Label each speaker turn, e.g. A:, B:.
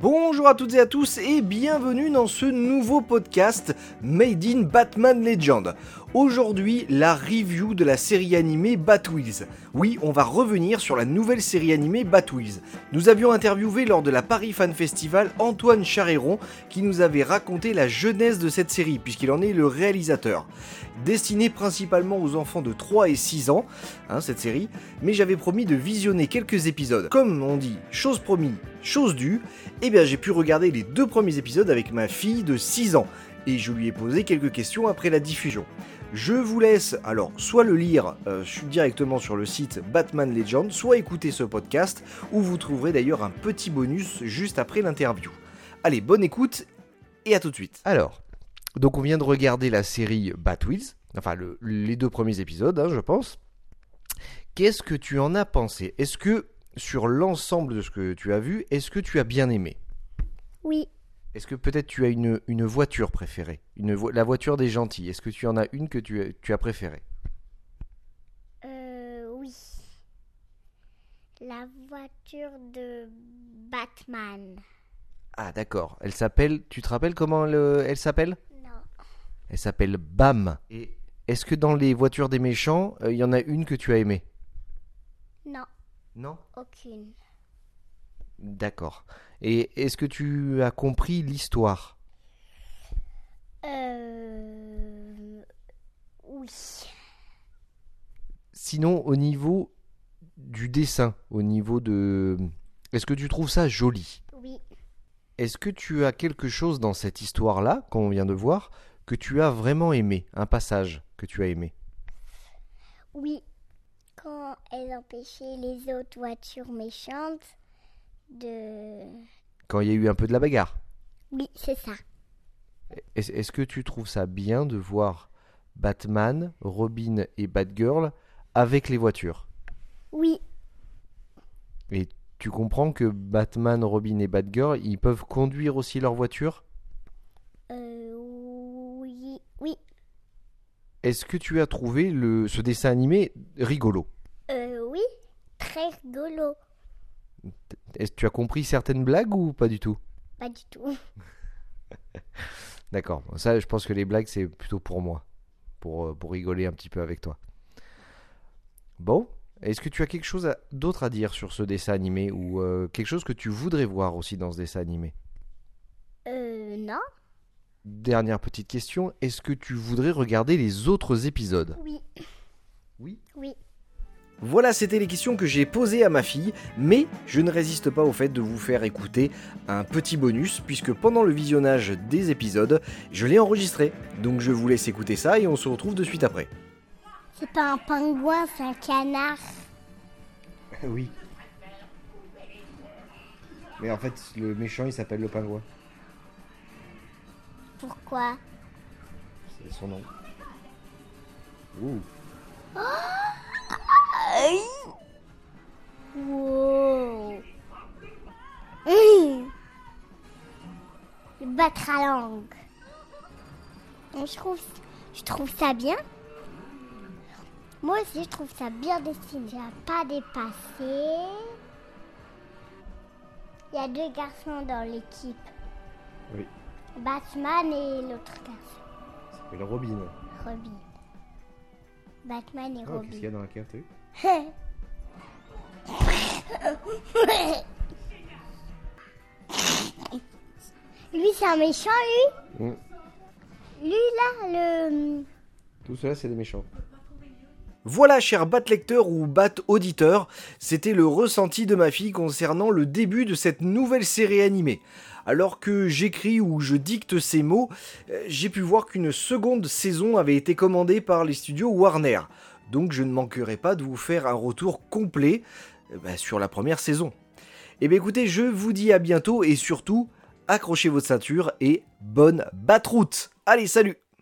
A: Bonjour à toutes et à tous et bienvenue dans ce nouveau podcast Made in Batman Legend. Aujourd'hui, la review de la série animée Batwheels. Oui, on va revenir sur la nouvelle série animée Batwheels. Nous avions interviewé lors de la Paris Fan Festival Antoine Charéron qui nous avait raconté la jeunesse de cette série puisqu'il en est le réalisateur. Destinée principalement aux enfants de 3 et 6 ans, hein, cette série, mais j'avais promis de visionner quelques épisodes. Comme on dit, chose promise, chose due, eh bien j'ai pu regarder les deux premiers épisodes avec ma fille de 6 ans et je lui ai posé quelques questions après la diffusion. Je vous laisse alors soit le lire euh, directement sur le site Batman Legend, soit écouter ce podcast où vous trouverez d'ailleurs un petit bonus juste après l'interview. Allez, bonne écoute et à tout de suite. Alors, donc on vient de regarder la série Batwheels, enfin les deux premiers épisodes, hein, je pense. Qu'est-ce que tu en as pensé? Est-ce que sur l'ensemble de ce que tu as vu, est-ce que tu as bien aimé?
B: Oui.
A: Est-ce que peut-être tu as une, une voiture préférée? Une La voiture des gentils. Est-ce que tu en as une que tu, tu as préférée?
B: Euh, oui. La voiture de Batman.
A: Ah d'accord. Elle s'appelle... Tu te rappelles comment elle, s'appelle?
B: Non.
A: Elle s'appelle Bam. Et est-ce que dans les voitures des méchants, euh, il y en a une que tu as aimée?
B: Non.
A: Non?
B: Aucune.
A: D'accord. Et est-ce que tu as compris l'histoire?
B: Euh. Oui.
A: Sinon, au niveau du dessin, au niveau de... Est-ce que tu trouves ça joli?
B: Oui.
A: Est-ce que tu as quelque chose dans cette histoire-là, qu'on vient de voir, que tu as vraiment aimé? Un passage? Que tu as aimé
B: Oui. Quand elle empêchait les autres voitures méchantes de...
A: Quand il y a eu un peu de la bagarre
B: Oui, c'est ça.
A: Est-ce que tu trouves ça bien de voir Batman, Robin et Batgirl avec les voitures?
B: Oui.
A: Et tu comprends que Batman, Robin et Batgirl, ils peuvent conduire aussi leur voiture
B: Euh. Oui. Oui.
A: Est-ce que tu as trouvé le, ce dessin animé rigolo
B: Euh. Oui. Très rigolo.
A: Est-ce que tu as compris certaines blagues ou pas du tout
B: Pas du tout.
A: D'accord. Ça, je pense que les blagues, c'est plutôt pour moi. Pour, euh, pour rigoler un petit peu avec toi. Bon. Est-ce que tu as quelque chose d'autre à dire sur ce dessin animé ou euh, quelque chose que tu voudrais voir aussi dans ce dessin animé?
B: Euh. Non.
A: Dernière petite question. Est-ce que tu voudrais regarder les autres épisodes?
B: Oui.
A: Oui?
B: Oui.
A: Voilà, c'était les questions que j'ai posées à ma fille, mais je ne résiste pas au fait de vous faire écouter un petit bonus, puisque pendant le visionnage des épisodes, je l'ai enregistré. Donc je vous laisse écouter ça et on se retrouve de suite après.
B: C'est pas un pingouin, c'est un canard.
A: Oui. Mais en fait, le méchant, il s'appelle le pingouin.
B: Pourquoi?
A: C'est son nom. Ouh.
B: Wow. Le battre à langue. Je trouve, je trouve ça bien. Moi aussi, je trouve ça bien dessiné. J'ai pas dépassé. Il y a deux garçons dans l'équipe.
A: Oui.
B: Batman et l'autre garçon,
A: Ça s'appelle Robin.
B: Robin. Batman et
A: Oh,
B: Robin.
A: qu'est-ce qu'il y a dans la carte t'as
B: lui, c'est un méchant, lui.
A: Mm.
B: Lui, là, le.
A: Tout cela, c'est des méchants. Voilà, cher bat lecteur ou bat auditeur, c'était le ressenti de ma fille concernant le début de cette nouvelle série animée. Alors que j'écris ou je dicte ces mots, euh, j'ai pu voir qu'une seconde saison avait été commandée par les studios Warner. Donc je ne manquerai pas de vous faire un retour complet euh, bah, sur la première saison. Et bien écoutez, je vous dis à bientôt et surtout, accrochez votre ceinture et bonne batte-route. Allez, salut